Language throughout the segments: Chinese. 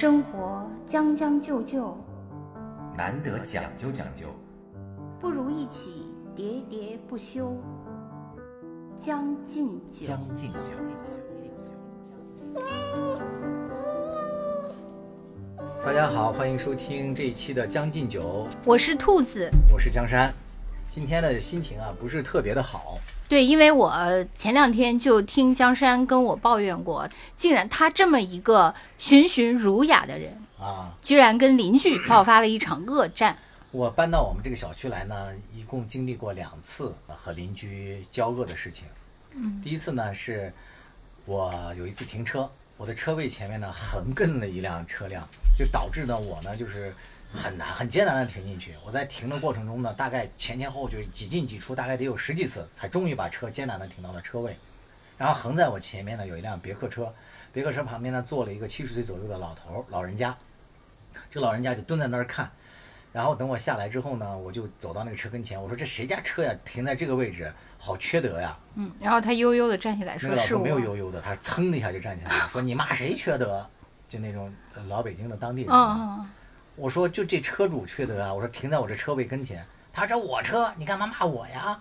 生活将将就就，难得讲究讲究，不如一起喋喋不休。将进酒，将进酒。大家好，欢迎收听这一期的《将进酒》，我是兔子，我是江山。今天的心情啊，不是特别的好。对，因为我前两天就听江山跟我抱怨过，竟然他这么一个循循儒雅的人啊，居然跟邻居爆发了一场恶战。我搬到我们这个小区来呢，一共经历过两次和邻居交恶的事情。嗯，第一次呢是，我有一次停车，我的车位前面呢横亘了一辆车辆，就导致呢我呢就是很难很艰难的停进去。我在停的过程中呢，大概前前后后就几进几出，大概得有十几次，才终于把车艰难的停到了车位。然后横在我前面呢有一辆别克车，别克车旁边呢坐了一个七十岁左右的老头老人家，这老人家就蹲在那儿看。然后等我下来之后呢，我就走到那个车跟前，我说：“这谁家车呀？停在这个位置，好缺德呀！”嗯，然后他悠悠的站起来说：“那个老头。”没有悠悠的，他噌的一下就站起来了，说：“你骂谁缺德？”就那种老北京的当地人。嗯嗯。我说：“就这车主缺德啊！”我说：“停在我这车位跟前。”他说：“这我车，你干嘛骂我呀？”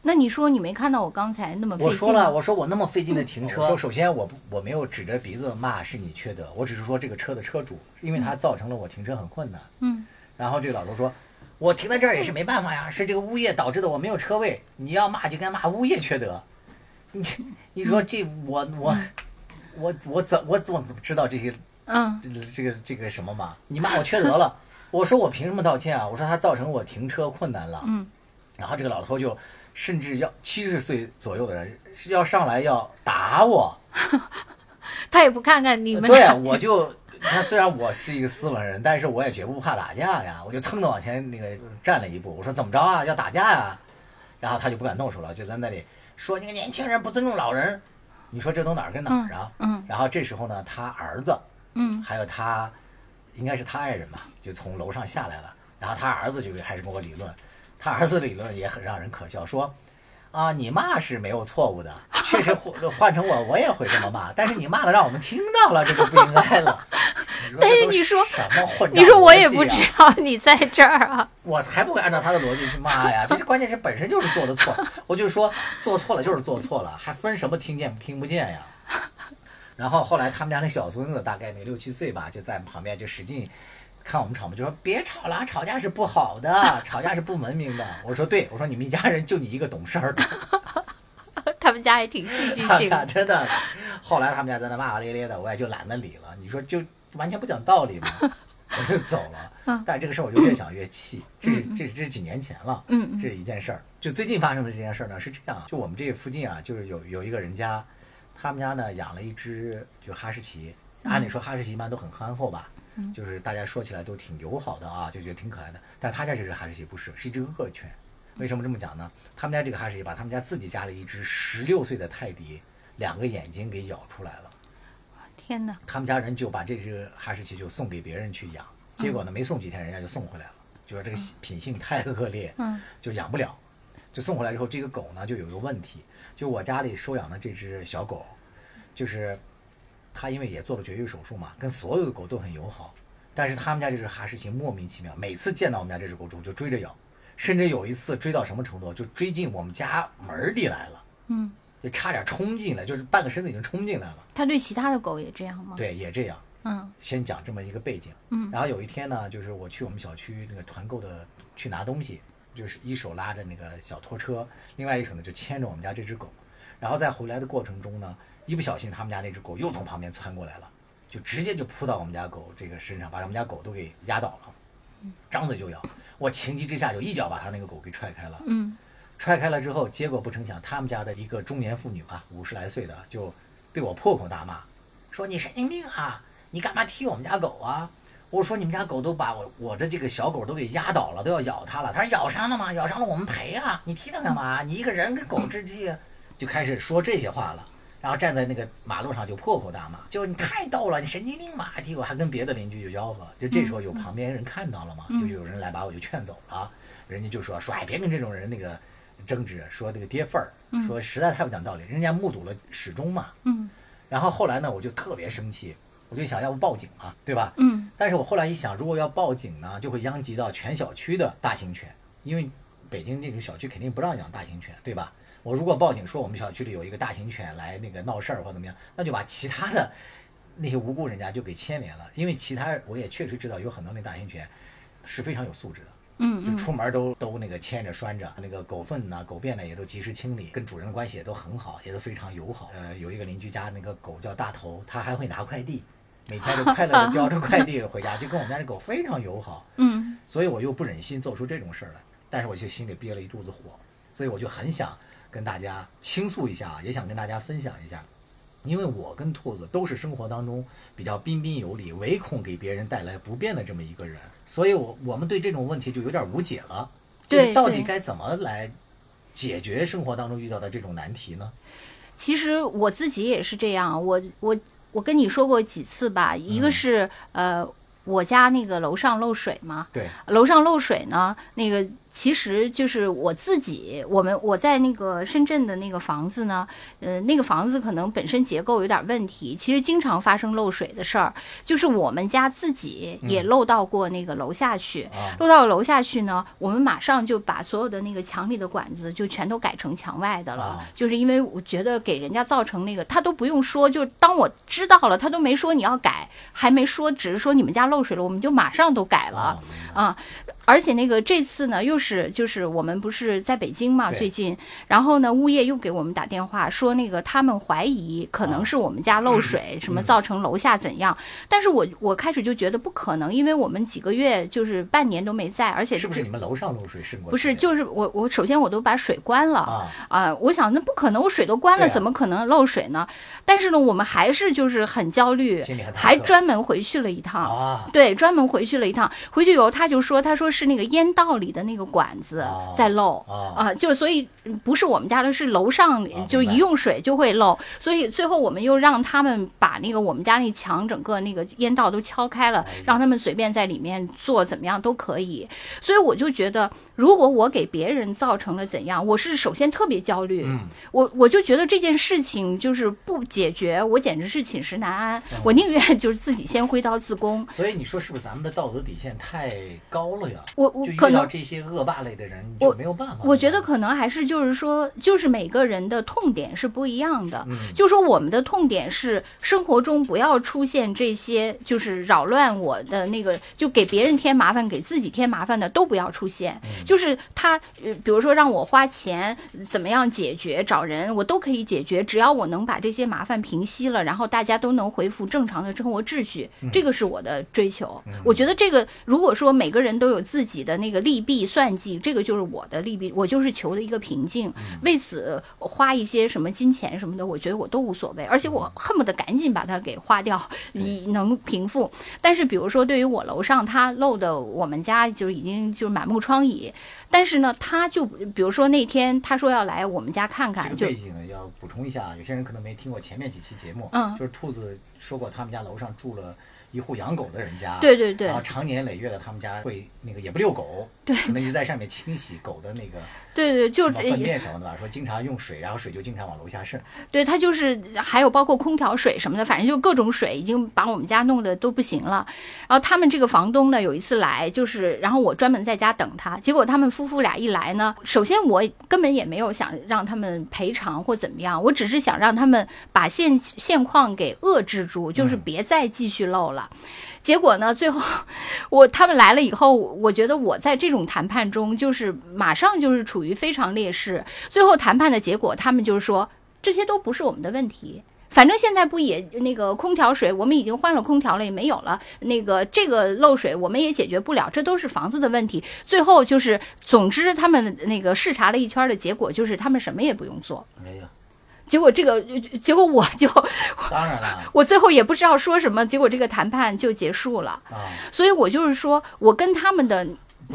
那你说你没看到我刚才那么费劲？我说了，我说我那么费劲的停车。说首先我我没有指着鼻子骂是你缺德，我只是说这个车的车主，因为他造成了我停车很困难。嗯。然后这个老头说。我停在这儿也是没办法呀，是这个物业导致的，我没有车位。你要骂就该骂物业缺德，你你说这我我我我怎我怎么知道这些嗯这个这个什么嘛？你骂我缺德了，我说我凭什么道歉啊？我说他造成我停车困难了。嗯，然后这个老头就甚至要七十岁左右的人是要上来要打我，他也不看看你们。对啊，我就。他虽然我是一个斯文人，但是我也绝不怕打架呀。我就蹭的往前那个站了一步，我说怎么着啊？要打架呀？然后他就不敢动手了，就在那里说那个年轻人不尊重老人。你说这都哪儿跟哪儿啊？嗯。然后这时候呢，他儿子，嗯，还有他，应该是他爱人吧，就从楼上下来了。然后他儿子就开始跟我理论，他儿子理论也很让人可笑，说。啊，你骂是没有错误的，确实换 换成我，我也会这么骂。但是你骂了，让我们听到了，这就不应该了。但是你说什么混你说我也不知道你在这儿啊，我才不会按照他的逻辑去骂呀。这是关键是本身就是做的错，我就说做错了就是做错了，还分什么听见听不见呀？然后后来他们家那小孙子大概那六七岁吧，就在旁边就使劲。看我们吵嘛，就说别吵了，吵架是不好的，吵架是不文明的。我说对，我说你们一家人就你一个懂事儿的。他们家也挺戏剧性的，真的。后来他们家在那骂骂咧咧的，我也就懒得理了。你说就完全不讲道理嘛，我就走了。但这个事儿我就越想越气。这是这是这是几年前了，嗯，这是一件事儿。就最近发生的这件事儿呢是这样，就我们这附近啊，就是有有一个人家，他们家呢养了一只就哈士奇。按理说哈士奇一般都很憨厚吧。就是大家说起来都挺友好的啊，就觉得挺可爱的。但他家这只哈士奇不是，是一只恶犬。为什么这么讲呢？他们家这个哈士奇把他们家自己家的一只十六岁的泰迪两个眼睛给咬出来了。天哪！他们家人就把这只哈士奇就送给别人去养，结果呢没送几天人家就送回来了，就说这个品性太恶劣，嗯，就养不了。就送回来之后，这个狗呢就有一个问题，就我家里收养的这只小狗，就是。它因为也做了绝育手术嘛，跟所有的狗都很友好，但是他们家这只哈士奇莫名其妙，每次见到我们家这只狗之后就追着咬，甚至有一次追到什么程度，就追进我们家门里来了，嗯，就差点冲进来，就是半个身子已经冲进来了。它对其他的狗也这样吗？对，也这样。嗯，先讲这么一个背景。嗯，然后有一天呢，就是我去我们小区那个团购的去拿东西，就是一手拉着那个小拖车，另外一手呢就牵着我们家这只狗，然后在回来的过程中呢。一不小心，他们家那只狗又从旁边窜过来了，就直接就扑到我们家狗这个身上，把我们家狗都给压倒了，张嘴就咬。我情急之下就一脚把他那个狗给踹开了。嗯，踹开了之后，结果不成想，他们家的一个中年妇女吧，五十来岁的，就对我破口大骂，说你神经病啊，你干嘛踢我们家狗啊？我说你们家狗都把我我的这个小狗都给压倒了，都要咬它了。他说咬伤了吗？咬伤了我们赔啊，你踢它干嘛？你一个人跟狗 置气，就开始说这些话了。然后站在那个马路上就破口大骂，就你太逗了，你神经病吧！结果还跟别的邻居就吆喝，就这时候有旁边人看到了嘛，就有人来把我就劝走了。人家就说说哎，别跟这种人那个争执，说那个跌份儿，说实在太不讲道理，人家目睹了始终嘛。嗯。然后后来呢，我就特别生气，我就想要不报警嘛，对吧？嗯但是我后来一想，如果要报警呢，就会殃及到全小区的大型犬，因为北京这种小区肯定不让养大型犬，对吧？我如果报警说我们小区里有一个大型犬来那个闹事儿或怎么样，那就把其他的那些无辜人家就给牵连了，因为其他我也确实知道有很多那大型犬是非常有素质的。嗯嗯就出门都都那个牵着拴着，那个狗粪呐、狗便呢也都及时清理，跟主人的关系也都很好，也都非常友好。呃，有一个邻居家那个狗叫大头，它还会拿快递，每天都快乐的叼着快递回家，就跟我们家的狗非常友好。嗯所以我又不忍心做出这种事儿来，但是我就心里憋了一肚子火，所以我就很想跟大家倾诉一下，也想跟大家分享一下，因为我跟兔子都是生活当中比较彬彬有礼，唯恐给别人带来不便的这么一个人，所以我我们对这种问题就有点无解了，就是对对到底该怎么来解决生活当中遇到的这种难题呢？其实我自己也是这样，我我我跟你说过几次吧，一个嗯是、呃。我家那个楼上漏水嘛，对，楼上漏水呢，那个其实就是我自己，我们我在那个深圳的那个房子呢，呃，那个房子可能本身结构有点问题，其实经常发生漏水的事儿，就是我们家自己也漏到过那个楼下去，啊，漏到楼下去呢，我们马上就把所有的那个墙里的管子就全都改成墙外的了，啊。就是因为我觉得给人家造成那个，他都不用说，就当我知道了，他都没说你要改，还没说，只是说你们家漏水了，我们就马上都改了。啊，啊，而且那个这次呢，又是就是我们不是在北京嘛，最近，然后呢，物业又给我们打电话说，那个他们怀疑可能是我们家漏水，什么造成楼下怎样，但是我我开始就觉得不可能，因为我们几个月就是半年都没在，而且是不是你们楼上漏水是过？不是，就是我我首先我都把水关了。啊，啊、我想那不可能，我水都关了，怎么可能漏水呢？但是呢，我们还是就是很焦虑还专门回去了一趟。啊，对，专门回去了一趟。回去以后，他就说，他说是那个烟道里的那个管子哦在漏哦啊，就所以嗯不是我们家的，是楼上就一用水就会漏。所以最后我们又让他们把那个我们家那墙整个那个烟道都敲开了哎，让他们随便在里面做怎么样都可以。所以我就觉得，如果我给别人造成了怎样，我是首先特别焦虑，嗯，我我就觉得这件事情就是不解决，我简直是寝食难安。嗯我宁愿就是自己先挥刀自宫。所以你说是不是咱们的道德底线太高了呀？我我可能到这些恶霸类的人，你就没有办法。我觉得可能还是就是说，就是每个人的痛点是不一样的。嗯就说我们的痛点是生活中不要出现这些，就是扰乱我的那个，就给别人添麻烦、给自己添麻烦的都不要出现。嗯就是他，呃，比如说让我花钱，怎么样解决，找人我都可以解决，只要我能把这些麻烦平息了，然后大家都能恢复正常的生活秩序，嗯这个是我的追求。我觉得这个如果说每个人都有自己的那个利弊算计，这个就是我的利弊，我就是求的一个平静。嗯为此花一些什么金钱什么的，我觉得我都无所谓，而且我恨不得赶紧把它给花掉，以能平复。但是比如说对于我楼上他漏的，我们家就已经就是满目疮痍，但是呢，他就比如说那天他说要来我们家看看，就这个背景要补充一下，有些人可能没听过前面几期节目，嗯就是兔子说过他们家楼上住了一户养狗的人家，对对对。然后长年累月的他们家会那个也不遛狗，对可能就在上面清洗狗的那个 对对，就什么粪便什么的吧，说经常用水，然后水就经常往楼下渗，对，它就是还有包括空调水什么的，反正就各种水已经把我们家弄得都不行了。然后他们这个房东呢，有一次来，就是然后我专门在家等他，结果他们夫妇俩一来呢，首先我根本也没有想让他们赔偿或怎么样，我只是想让他们把现现况给遏制住，就是嗯别再继续漏了。结果呢，最后 我他们来了以后，我觉得我在这种谈判中就是马上就是处于非常劣势。最后谈判的结果，他们就是说这些都不是我们的问题。反正现在不也那个空调水，我们已经换了空调了，也没有了。那个这个漏水我们也解决不了，这都是房子的问题。最后就是，总之他们那个视察了一圈的结果就是他们什么也不用做。哎呀，结果这个，结果我就当然了 我最后也不知道说什么，结果这个谈判就结束了。啊，所以我就是说，我跟他们的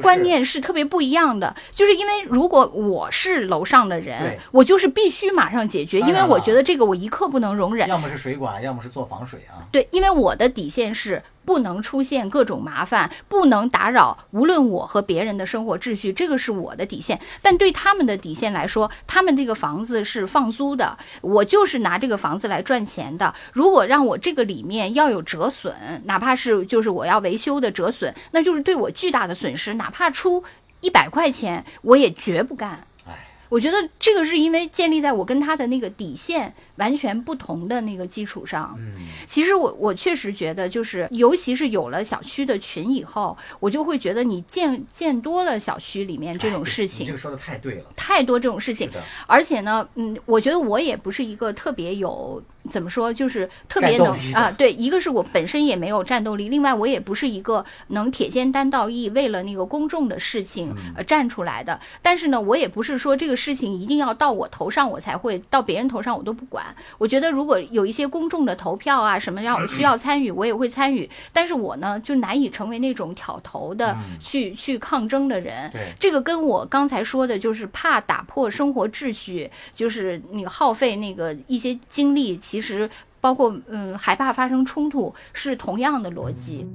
观念是特别不一样的，就是因为如果我是楼上的人，我就是必须马上解决，因为我觉得这个我一刻不能容忍。要么是水管，要么是做防水啊，对，因为我的底线是不能出现各种麻烦，不能打扰无论我和别人的生活秩序，这个是我的底线。但对他们的底线来说，他们这个房子是放租的，我就是拿这个房子来赚钱的。如果让我这个里面要有折损，哪怕是就是我要维修的折损，那就是对我巨大的损失，哪怕出一百块钱，我也绝不干。哎，我觉得这个是因为建立在我跟他的那个底线完全不同的那个基础上。嗯，其实我我确实觉得，就是尤其是有了小区的群以后，我就会觉得你见见多了小区里面这种事情这，个说的太对了。太多这种事情而且呢，嗯，我觉得我也不是一个特别有怎么说，就是特别能啊，对，一个是我本身也没有战斗力，另外我也不是一个能铁肩担道义，为了那个公众的事情嗯呃站出来的。但是呢，我也不是说这个事情一定要到我头上我才会，到别人头上我都不管。我觉得如果有一些公众的投票啊什么要需要参与，我也会参与。但是我呢，就难以成为那种挑头的嗯去去抗争的人。对，这个跟我刚才说的，就是怕打破生活秩序，就是你耗费那个一些精力，其实包括嗯害怕发生冲突，是同样的逻辑。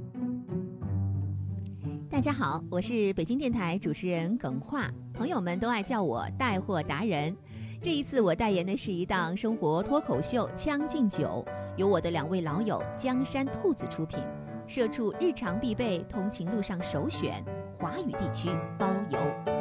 大家好，我是北京电台主持人耿化，朋友们都爱叫我带货达人。这一次我代言的是一档生活脱口秀《将进酒》，由我的两位老友江山兔子出品，社畜日常必备，通勤路上首选，华语地区包邮。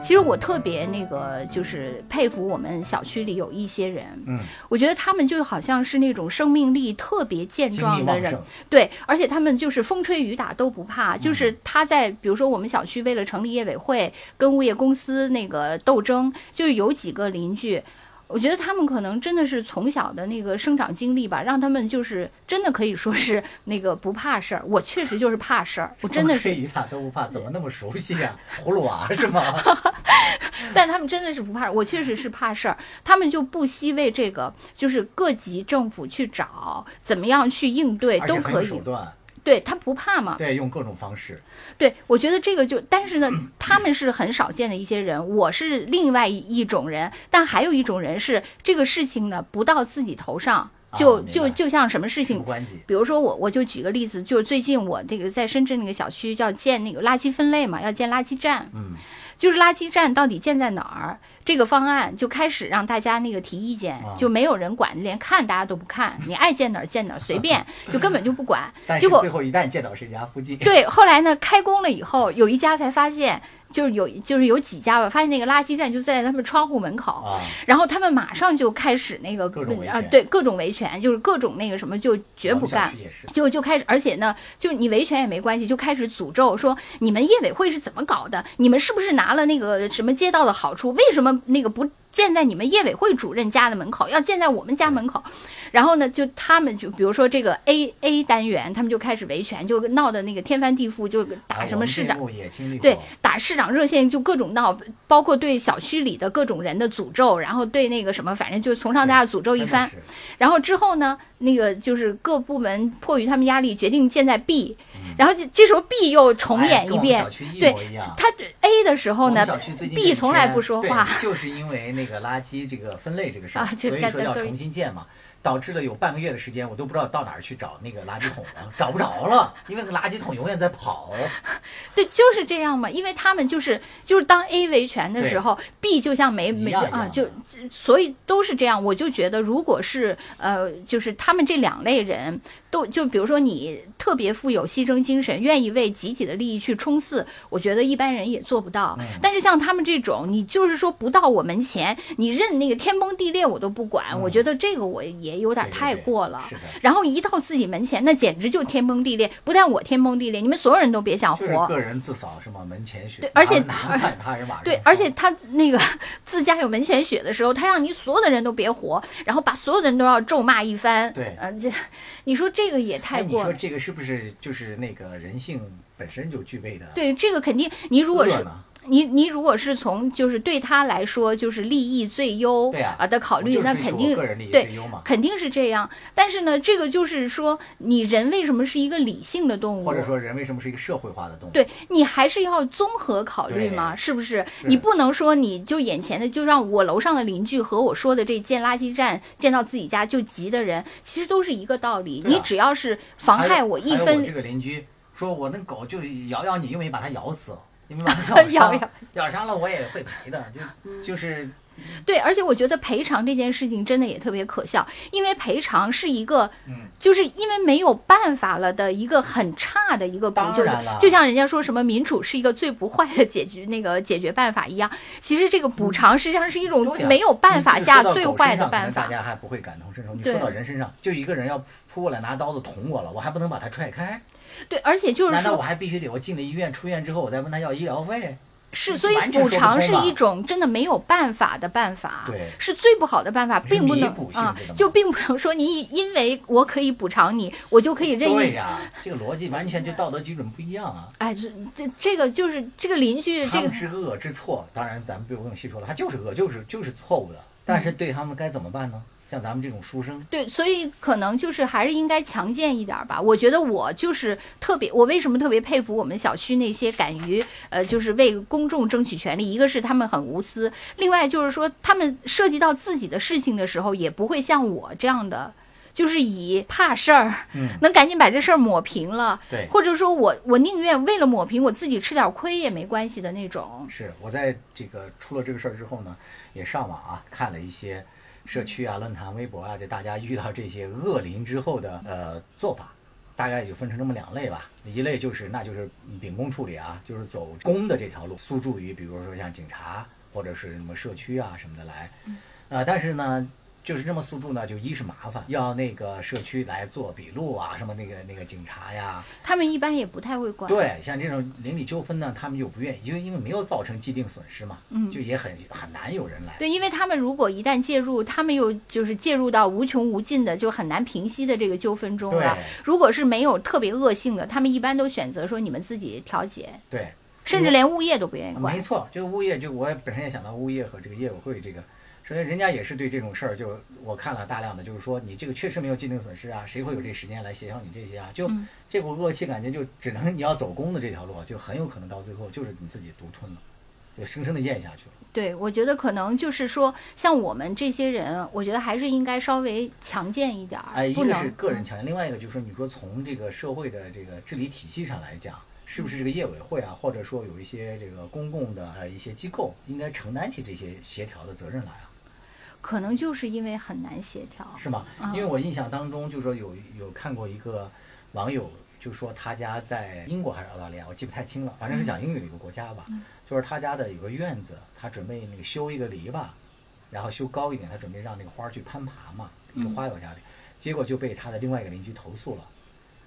其实我特别那个，就是佩服我们小区里有一些人，嗯，我觉得他们就好像是那种生命力特别健壮的人，对，而且他们就是风吹雨打都不怕，嗯。就是他在比如说我们小区为了成立业委会，跟物业公司那个斗争，就有几个邻居。我觉得他们可能真的是从小的那个生长经历吧，让他们就是真的可以说是那个不怕事儿。我确实就是怕事儿，我真的吹雨打都不怕，怎么那么熟悉呀、葫芦娃是吗？但他们真的是不怕，我确实是怕事儿，他们就不惜为这个，就是各级政府去找怎么样去应对都可以手，段，对他不怕嘛。对，用各种方式。对我觉得这个就，但是呢，他们是很少见的一些人，我是另外一一种人，但还有一种人是这个事情呢不到自己头上，就、就就像什么事情。比如说我，我就举个例子，就是最近我这个在深圳那个小区叫建那个垃圾分类嘛，要建垃圾站，嗯，就是垃圾站到底建在哪儿？这个方案就开始让大家那个提意见啊，就没有人管，连看大家都不看，你爱建哪儿建哪儿，随便，就根本就不管。但结果是最后一旦建到谁家附近，对，后来呢，开工了以后，有一家才发现，就是有就是有几家吧，发现那个垃圾站就在他们窗户门口，啊，然后他们马上就开始那个啊对各种维权，就是各种那个什么就绝不干。就就开始，而且呢，就你维权也没关系，就开始诅咒说你们业委会是怎么搞的？你们是不是拿了那个什么街道的好处？为什么那个不建在你们业委会主任家的门口，要建在我们家门口？然后呢，就他们就比如说这个 A A 单元，他们就开始维权，就闹得那个天翻地覆，就啊打什么市长。对，打市长热线就各种闹，包括对小区里的各种人的诅咒，然后对那个什么，反正就从上到下诅咒一番。然后之后呢，那个就是各部门迫于他们压力，决定建在 B，、然后这这时候 B 又重演一遍对。他 A 的时候呢，B 从来不说话。就是因为那个垃圾这个分类这个事儿，啊就所以说要重新建嘛。导致了有半个月的时间，我都不知道到哪儿去找那个垃圾桶了，找不着了，因为那个垃圾桶永远在跑。对，就是这样嘛，因为他们就是就是当 A 维权的时候，B 就像没没就啊就所以都是这样。我就觉得，如果是呃，就是他们这两类人都就比如说你特别富有牺牲精神，愿意为集体的利益去冲刺，我觉得一般人也做不到。嗯但是像他们这种，你就是说不到我门前，你任那个天崩地裂我都不管，我觉得这个我也有点太过了。然后一到自己门前，那简直就天崩地裂。不但我天崩地裂，你们所有人都别想活。个人自扫是吗？门前雪。对而且他对，而且他那个 自家有门前雪的时候，他让你所有的人都别活，然后把所有的人都要咒骂一番。对呃，这你说这个也太哎，你。说这个是不是就是那个人性本身就具备的？对，这个肯定，你如果是？你你如果是从就是对他来说就是利益最优对啊的考虑，那肯定对。肯定是这样。但是呢，这个就是说，你人为什么是一个理性的动物？或者说人为什么是一个社会化的动物？对你还是要综合考虑嘛，是不是？你不能说你就眼前的就让我楼上的邻居和我说的这建垃圾站建到自己家就急的人，其实都是一个道理。啊你只要是妨害我一分这个邻居说我那狗就咬咬你，又没把它咬死，你们把它咬咬伤，咬咬伤了我也会赔的，就就是对，而且我觉得赔偿这件事情真的也特别可笑，因为赔偿是一个，嗯就是因为没有办法了的一个很差的一个补救当然了，就像人家说什么民主是一个最不坏的解决那个解决办法一样，其实这个补偿实际上是一种没有办法下最坏的办法大。家还不会感同身受。你说到人身上，就一个人要扑过来拿刀子捅我了，我还不能把他踹开？对，而且就是难道我，还必须得我进了医院出院之后，我再问他要医疗费？是，所以补偿是一种真的没有办法的办法，对是最不好的办法，并不能啊就并不能说你因为我可以补偿你，我就可以任意。对呀，这个逻辑完全就道德基准不一样啊。哎，这这这个就是这个邻居，这个们知恶知错，当然咱们不用细说了，他就是恶，就是就是错误的。但是对他们该怎么办呢？像咱们这种书生，对，所以可能就是还是应该强健一点儿吧。我觉得我就是特别，我为什么特别佩服我们小区那些敢于呃，就是为公众争取权利。一个是他们很无私，另外就是说他们涉及到自己的事情的时候，也不会像我这样的。就是以怕事儿，嗯能赶紧把这事儿抹平了，对或者说我我宁愿为了抹平我自己吃点亏也没关系的那种。是我在这个出了这个事儿之后呢，也上网啊看了一些社区啊、论坛、微博啊，就大家遇到这些恶邻之后的呃做法，大概就分成这么两类吧。一类就是那就是秉公处理啊，就是走公的这条路，诉诸于比如说像警察或者是什么社区啊什么的来，呃，但是呢。就是这么诉诸呢，就一是麻烦，要那个社区来做笔录啊，什么那个那个警察呀，他们一般也不太会管。对，像这种邻里纠纷呢，他们又不愿意，因为因为没有造成既定损失嘛，嗯就也很很难有人来。对，因为他们如果一旦介入，他们又就是介入到无穷无尽的，就很难平息的这个纠纷中了对。如果是没有特别恶性的，他们一般都选择说你们自己调解，对，甚至连物业都不愿意管没。错，这个物业就我本身也想到物业和这个业委会这个，首先人家也是对这种事儿，就我看了大量的，就是说你这个确实没有既定损失啊，谁会有这时间来协调你这些啊？就、嗯这股恶气感觉就只能 你要走公的这条路，就很有可能到最后就是你自己独吞了，就生生的咽下去了。对，我觉得可能就是说，像我们这些人，我觉得还是应该稍微强健一点儿，哎，一个是个人强健，另外一个就是说，你说从这个社会的这个治理体系上来讲，是不是这个业委会啊，或者说有一些这个公共的呃一些机构，应该承担起这些协调的责任来啊？可能就是因为很难协调。是吗？啊因为我印象当中，就说有有看过一个网友，就说他家在英国还是澳大利亚，我记不太清了，反正是讲英语的一个国家吧。就是他家的有个院子，他准备那个修一个篱笆，然后修高一点，他准备让那个花儿去攀爬嘛，一个花友家里，结果就被他的另外一个邻居投诉了。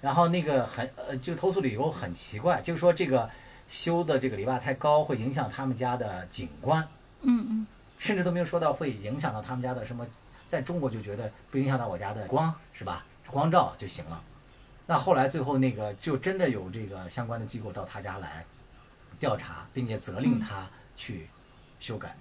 然后那个很呃，就投诉理由很奇怪，就是说这个修的这个篱笆太高，会影响他们家的景观。嗯嗯，甚至都没有说到会影响到他们家的什么，在中国就觉得不影响到我家的光是吧？光照就行了。那后来最后那个就真的有这个相关的机构到他家来调查，并且责令他去修改。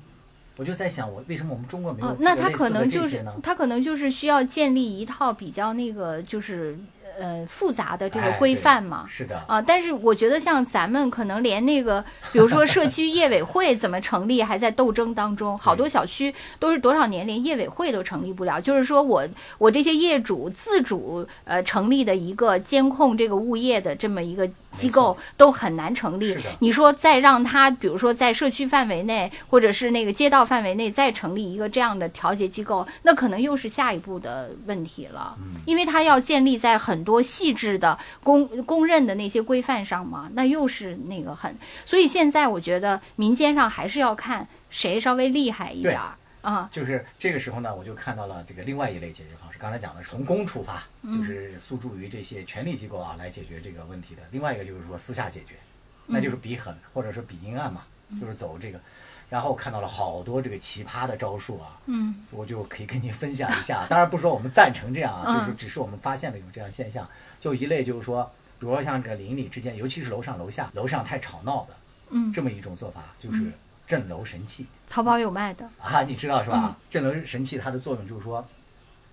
我就在想，我为什么我们中国没有哦，那他可能就是？他可能就是需要建立一套比较那个就是呃复杂的这个规范嘛。是的，啊，但是我觉得像咱们可能连那个，比如说社区业委会怎么成立，还在斗争当中。好多小区都是多少年连业委会都成立不了，就是说我我这些业主自主呃成立的一个监控这个物业的这么一个机构都很难成立。你说再让他，比如说在社区范围内或者是那个街道范围内再成立一个这样的调节机构，那可能又是下一步的问题了。嗯因为它要建立在很多细致的公公认的那些规范上嘛，那又是那个很，所以现在我觉得民间上还是要看谁稍微厉害一点儿啊。就是这个时候呢，我就看到了这个另外一类解决方式。刚才讲的是从公出发，嗯就是诉诸于这些权力机构啊来解决这个问题的。另外一个就是说私下解决，那就是比狠或者说比阴暗嘛，就是走这个。然后看到了好多这个奇葩的招数啊，嗯我就可以跟您分享一下。当然不是说我们赞成这样啊，嗯就是只是我们发现了有这样现象。就一类就是说，比如说像这个邻里之间，尤其是楼上楼下，楼上太吵闹的，嗯，这么一种做法，就是嗯镇楼神器淘宝有卖的。啊，你知道是吧嗯？镇楼神器它的作用就是说，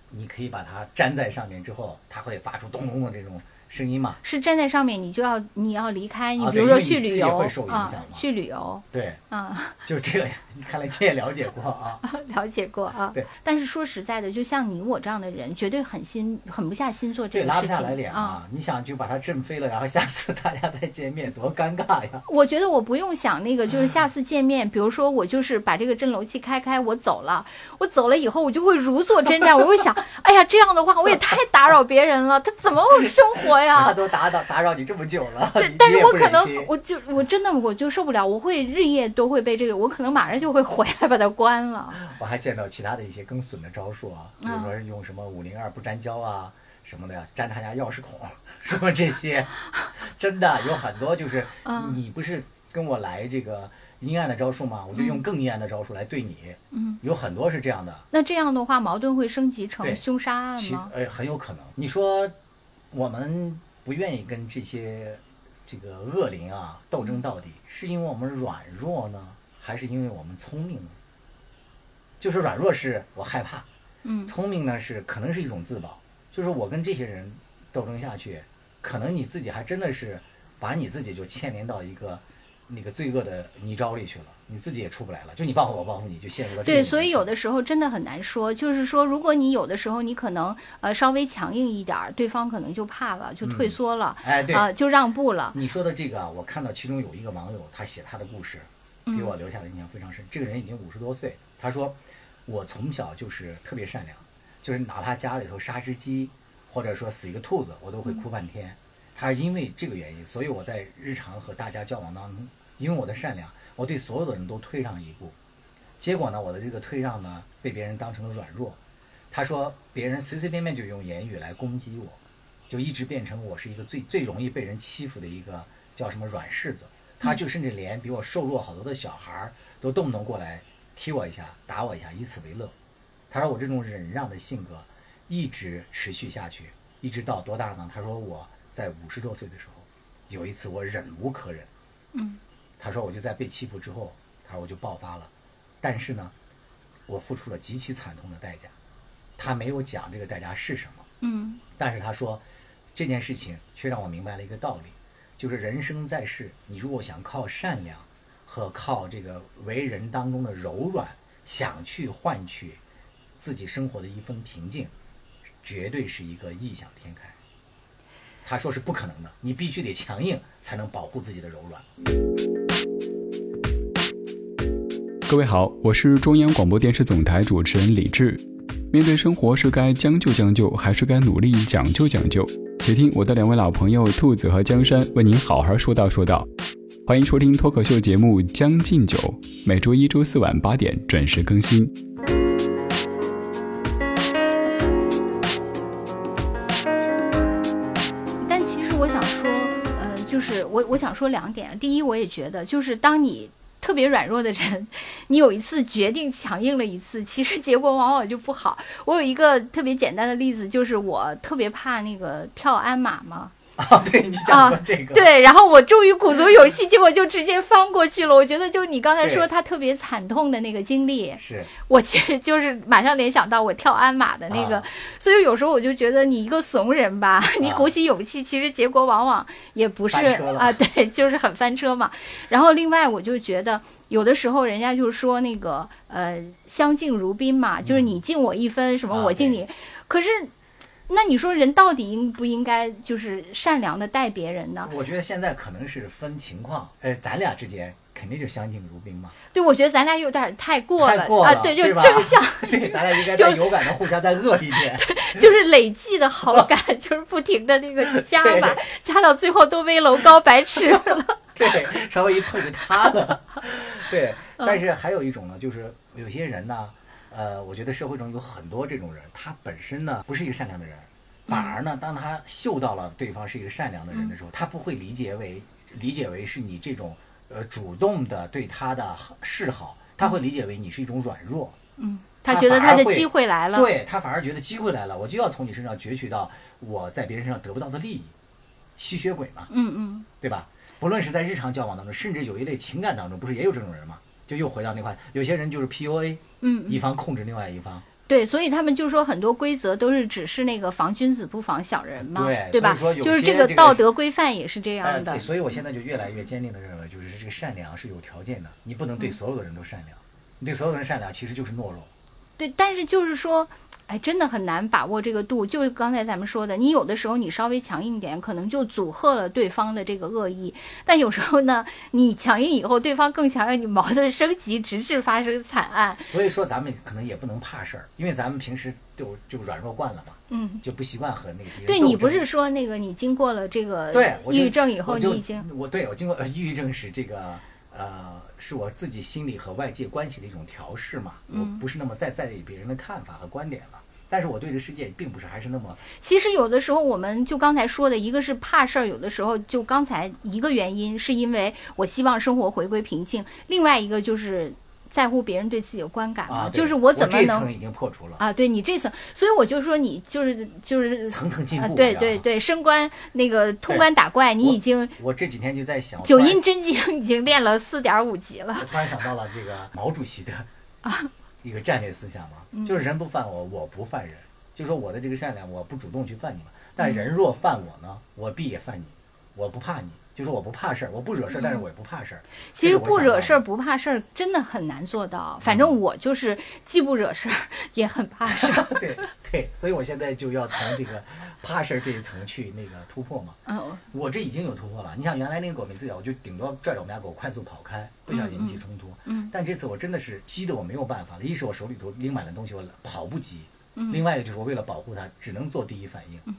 你可以把它粘在上面之后，它会发出咚咚的这种声音嘛。是站在上面，你就要你要离开，你啊比如说去旅游啊响，去旅游对，啊，就这个。你看来你也了解过啊。了解过啊对。但是说实在的，就像你我这样的人，绝对狠心狠不下心做这，个事情拉不下来脸啊。啊！你想就把它震飞了，然后下次大家再见面，多尴尬呀！我觉得我不用想那个，就是 下次见面，比如说我就是把这个震楼器开开，我走了，我走了以后，我就会如坐针毡，我会想，哎呀，这样的话我也太打扰别人了，他怎么会生活他呀？都打扰打扰你这么久了，对，但是我可能我就我真的我就受不了，我会日夜都会被这个，我可能马上就会回来把它关了。我还见到其他的一些更损的招数啊，比如啊说是用什么五零二不粘胶啊什么的呀，粘他家钥匙孔 什么这些，真的有很多就是嗯你不是跟我来这个阴暗的招数吗？我就用更阴暗的招数来对你，嗯，有很多是这样的，那这样的话，矛盾会升级成凶杀案其吗？呃很有可能。你说我们不愿意跟这些这个恶灵啊斗争到底，是因为我们软弱呢，还是因为我们聪明呢？就是软弱是我害怕，嗯聪明呢是可能是一种自保，就是我跟这些人斗争下去，可能你自己还真的是把你自己就牵连到一个那个罪恶的泥沼里去了，你自己也出不来了。就你报复我，报复你，就陷入了这对，所以有的的时候真的很难说，就是说，如果你有的时候你可能呃稍微强硬一点儿，对方可能就怕了，就退嗯缩了，哎对。啊、就让步了。你说的这个啊，我看到其中有一个网友，他写他的故事，嗯给我留下的印象非常深。这个人已经五十多岁，他说我从小就是特别善良，就是哪怕家里头杀只鸡，或者说死一个兔子，我都会哭半天。他是因为这个原因，所以我在日常和大家交往当中，因为我的善良，我对所有的人都退让一步。结果呢，我的这个退让呢，被别人当成了软弱。他说别人随随便便就用言语来攻击我，就一直变成我是一个最最容易被人欺负的一个叫什么软柿子。他就甚至连比我瘦弱好多的小孩儿都动不动过来踢我一下、打我一下，以此为乐。他说我这种忍让的性格一直持续下去，一直到多大呢？他说我在五十多岁的时候，有一次我忍无可忍，嗯他说我就在被欺负之后，他说我就爆发了，但是呢，我付出了极其惨痛的代价。他没有讲这个代价是什么，嗯但是他说这件事情却让我明白了一个道理，就是人生在世，你如果想靠善良和靠这个为人当中的柔软，想去换取自己生活的一份平静，绝对是一个异想天开。他说是不可能的，你必须得强硬才能保护自己的柔软。各位好，我是中央广播电视总台主持人李志。面对生活，是该将就将就，还是该努力讲究讲究？且听我的两位老朋友兔子和江山为您好好说道说道。欢迎收听脱口秀节目《将进酒》，每周一、周四晚八点准时更新。但其实我想说，呃，就是我我想说两点。第一，我也觉得，就是当你特别软弱的人，你有一次决定强硬了一次，其实结果往往就不好。我有一个特别简单的例子，就是我特别怕那个跳鞍马嘛，啊，对你讲过这个，对，然后我终于鼓足勇气，结果就直接翻过去了。我觉得就你刚才说他特别惨痛的那个经历，是我其实就是马上联想到我跳鞍马的那个，啊所以有时候我就觉得你一个怂人吧，你鼓起勇气，其实结果往往也不是啊，对，就是很翻车嘛。然后另外我就觉得。有的时候，人家就是说那个，呃，相敬如宾嘛，就是你敬我一分，什么啊我敬你。可是，那你说人到底应不应该就是善良的待别人呢？我觉得现在可能是分情况，呃，咱俩之间肯定就相敬如宾嘛，对，我觉得咱俩有点太过了太过了，啊，对，就对吧正向，对，咱俩应该 就再勇敢的互相再恶一点。对就是累计的好感，就是不停的那个加吧，加到最后都危楼高百尺了。对，稍微一碰就塌了。对，嗯但是还有一种呢，就是有些人呢，呃，我觉得社会中有很多这种人，他本身呢不是一个善良的人，反而呢，当他嗅到了对方是一个善良的人的时候，他不会理解为理解为是你这种呃主动的对他的示好，他会理解为你是一种软弱。嗯，他他觉得他的机会来了。对他反而觉得机会来了，我就要从你身上攫取到我在别人身上得不到的利益，吸血鬼嘛，嗯嗯，对吧？不论是在日常交往当中，甚至有一类情感当中，不是也有这种人吗？就又回到那块，有些人就是 PUA，嗯，一方控制另外一方，对，所以他们就说很多规则都是只是那个防君子不防小人嘛，吧？对所以说有就是些这个道德规范也是这哎，样的对，。所以我现在就越来越坚定的认为，就是这个善良是有条件的，你不能嗯对所有的人都善良，你对所有的人善良其实就是懦弱。对，但是就是说，哎，真的很难把握这个度。就是刚才咱们说的，你有的时候你稍微强硬一点，可能就阻吓了对方的这个恶意；但有时候呢，你强硬以后，对方更强硬，你矛盾升级，直至发生惨案。所以说咱们可能也不能怕事儿，因为咱们平时就就软弱惯了嘛，嗯，就不习惯和那个对你不是说那个你经过了这个对我抑郁症以后，你已经我对我经过呃抑郁症是这个呃是我自己心理和外界关系的一种调试嘛，嗯我不是那么再在意别人的看法和观点了。但是我对这世界并不是还是那么其实有的时候，我们就刚才说的，一个是怕事儿，有的时候就刚才一个原因是因为我希望生活回归平静，另外一个就是在乎别人对自己的观感嘛，啊，就是我怎么能这层已经破除了，啊，对你这层，所以我就说你就是就是层层进啊步。，对对对，升官那个通关打怪，你已经我这几天就在想，九阴真经已经练了四点五级了我突然想到了这个毛主席的啊 一个战略思想嘛，嗯。就是人不犯我，我不犯人。就说我的这个善良，我不主动去犯你嘛，嗯。但人若犯我呢，我必也犯你，我不怕你，就是我不怕事儿，我不惹事儿，但是我也不怕事儿。嗯其实不惹事儿不怕事儿真的很难做到，反正我就是既不惹事儿也很怕事儿。对对，所以我现在就要从这个怕事儿这一层去那个突破嘛。嗯，我这已经有突破了。你想原来那个狗每次咬，我就顶多拽着我们家狗快速跑开，不想引起冲突。嗯但这次我真的是急得我没有办法了，一是我手里头拎满了东西，我跑不及；嗯另外一个就是我为了保护它，只能做第一反应。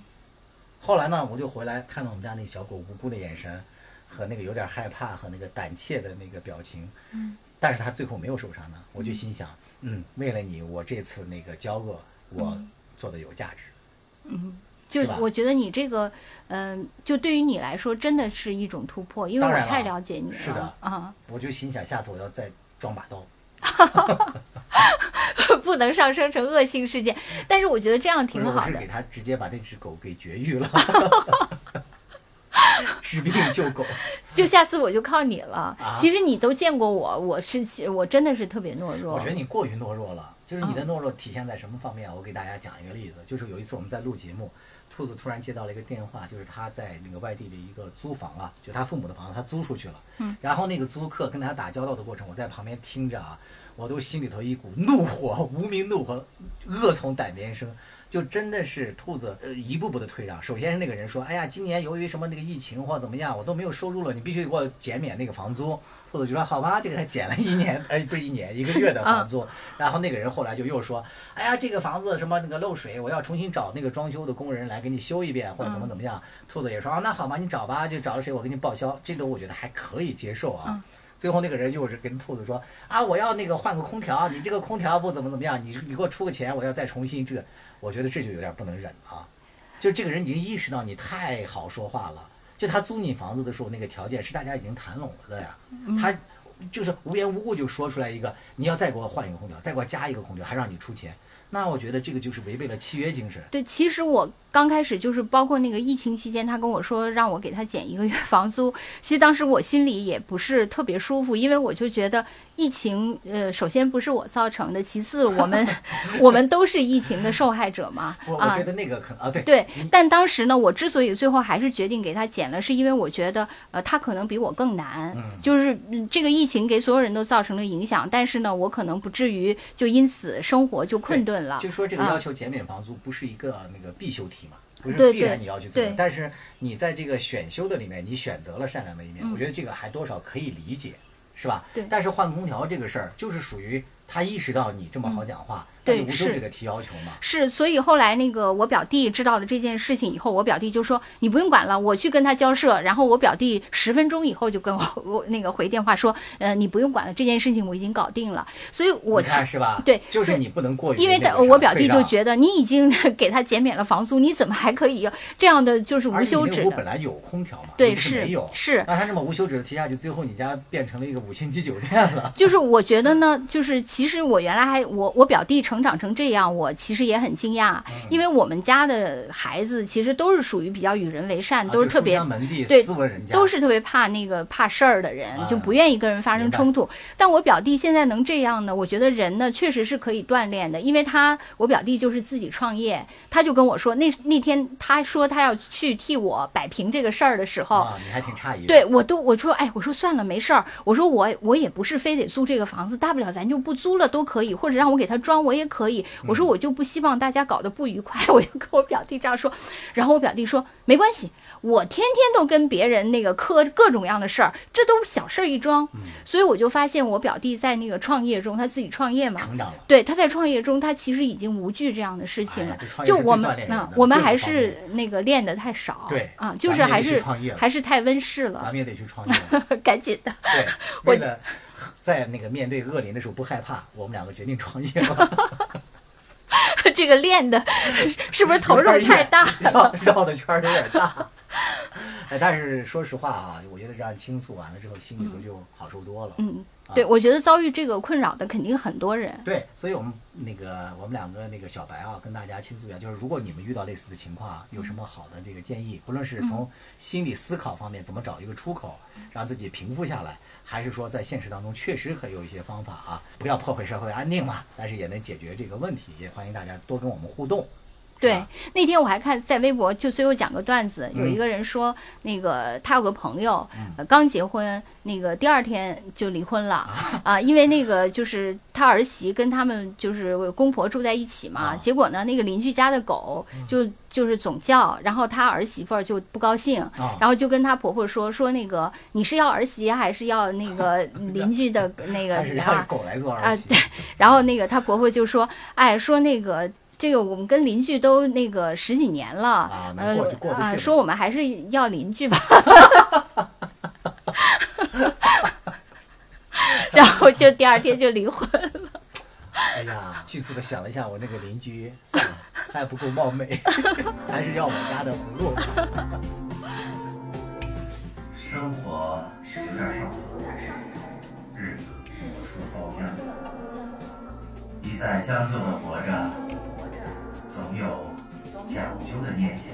后来呢，我就回来看到我们家那小狗无辜的眼神，和那个有点害怕和那个胆怯的那个表情。嗯但是它最后没有受伤呢，我就心想，嗯，为了你，我这次那个交恶，我做的有价值。嗯，就我觉得你这个，嗯、就对于你来说真的是一种突破，因为我太了解你了。是的啊，我就心想，下次我要再装把刀。不能上升成恶性事件。但是我觉得这样挺好的是我是给。他直接把那只狗给绝育了，治病救狗。就下次我就靠你了。啊其实你都见过我，我是我真的是特别懦弱。我觉得你过于懦弱了，就是你的嗯懦弱体现在什么方面？我给大家讲一个例子，就是有一次我们在录节目，兔子突然接到了一个电话，就是他在那个外地的一个租房啊，就他父母的房子，他租出去了。嗯。然后那个租客跟他打交道的过程，我在旁边听着啊，我都心里头一股怒火，无名怒火，恶从胆边生。就真的是兔子，呃，一步步的退让。首先是那个人说：“哎呀，今年由于什么那个疫情或怎么样，我都没有收入了，你必须给我减免那个房租。”兔子就说：“好吧，就给他减了一年，哎，不是一年，一个月的房租。然后那个人后来就又说：“哎呀，这个房子什么那个漏水，我要重新找那个装修的工人来给你修一遍，或者怎么怎么样。兔子也说：“啊，那好吧，你找吧，就找了谁我给你报销。”这种我觉得还可以接受啊。嗯最后那个人又是跟兔子说：“啊，我要那个换个空调，你这个空调不怎么怎么样，你你给我出个钱，我要再重新这个。”我觉得这就有点不能忍啊。就这个人已经意识到你太好说话了。就他租你房子的时候，那个条件是大家已经谈拢了的呀。他就是无缘无故就说出来一个，你要再给我换一个空调，再给我加一个空调，还让你出钱。那我觉得这个就是违背了契约精神。对，其实我刚开始就是包括那个疫情期间，他跟我说让我给他减一个月房租，其实当时我心里也不是特别舒服，因为我就觉得疫情，呃，首先不是我造成的，其次我们 我们都是疫情的受害者嘛，啊我我觉。得那个可能啊，对对，但当时呢，我之所以最后还是决定给他减了，是因为我觉得，呃，他可能比我更难，嗯就是、嗯、这个疫情给所有人都造成了影响，但是呢，我可能不至于就因此生活就困顿了。就说这个啊要求减免房租不是一个那个必修题嘛，不是必然你要去做的。但是你在这个选修的里面，你选择了善良的一面，嗯我觉得这个还多少可以理解，是吧？对但是换空调这个事儿，就是属于他意识到你这么好讲话，嗯对无休是止的提要求嘛。是，所以后来那个我表弟知道了这件事情以后，我表弟就说你不用管了，我去跟他交涉。然后我表弟十分钟以后就跟我我那个回电话说，呃，你不用管了，这件事情我已经搞定了。所以我你其看是吧？对就是你不能过于因为我表弟就觉得你已经 给他减免了房租，你怎么还可以这样的就是无休止的？你那个屋本来有空调嘛，对，是是没有。是。那他这么无休止的提下去，最后你家变成了一个五星级酒店了。就是我觉得呢，就是其其实我原来还我我表弟成长成这样，我其实也很惊讶，嗯因为我们家的孩子其实都是属于比较与人为善，啊都是特别斯文人家，都是特别怕那个怕事儿的人，啊就不愿意跟人发生冲突。但我表弟现在能这样呢，我觉得人呢确实是可以锻炼的，因为他我表弟就是自己创业，他就跟我说，那那天他说他要去替我摆平这个事儿的时候。啊，你还挺诧异。对，我都我说，哎，我说算了，没事儿。我说我我也不是非得租这个房子，大不了咱就不租了都可以，或者让我给他装我也可以。我嗯说我就不希望大家搞得不愉快，我就跟我表弟这样说。然后我表弟说没关系，我天天都跟别人那个磕各种样的事儿，这都小事儿一桩。嗯所以我就发现我表弟在那个创业中，他自己创业嘛，成长了。对，他在创业中，他其实已经无惧这样的事情了就我们最锻炼人啊，我们还是那个练的太少，对啊，就是还是还是太温室了咱，们也得去创业。赶紧的。对，我为了在那个面对恶灵的时候不害怕，我们两个决定创业了。这个练的 是不是投入太大？绕绕的圈儿有点大。哎，但是说实话啊，我觉得这样倾诉完了之后，心里头就好受多了。嗯，啊对，我觉得遭遇这个困扰的肯定很多人。对，所以我们那个我们两个那个小白啊，跟大家倾诉一下，就是如果你们遇到类似的情况啊，有什么好的这个建议，不论是从心理思考方面怎么找一个出口，让自己平复下来，还是说在现实当中确实很有一些方法啊，不要破坏社会安定嘛，但是也能解决这个问题，也欢迎大家多跟我们互动。对吧，那天我还看在微博，就最后讲个段子，有嗯一个人说，那个他有个朋友嗯，呃刚结婚，那个第二天就离婚了。啊，因为那个就是他儿媳跟他们就是公婆住在一起嘛，结果呢，那个邻居家的狗就就是总叫，然后他儿媳妇儿就不高兴，啊。然后就跟他婆婆说说那个你是要儿媳还是要那个 邻居的那个啊？狗来做啊儿媳，对。然后那个他婆婆就说，哎，说那个这个我们跟邻居都那个十几年了，啊过就过去说我们还是要邻居吧。然后就第二天就离婚了。哎呀，迅速的想了一下，我那个邻居算了，还不够貌美，还是要我家的葫芦。生活有点上头，日子处处包浆。一再将就的活着，总有讲究的念想。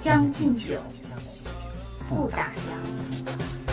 将进酒，不打烊。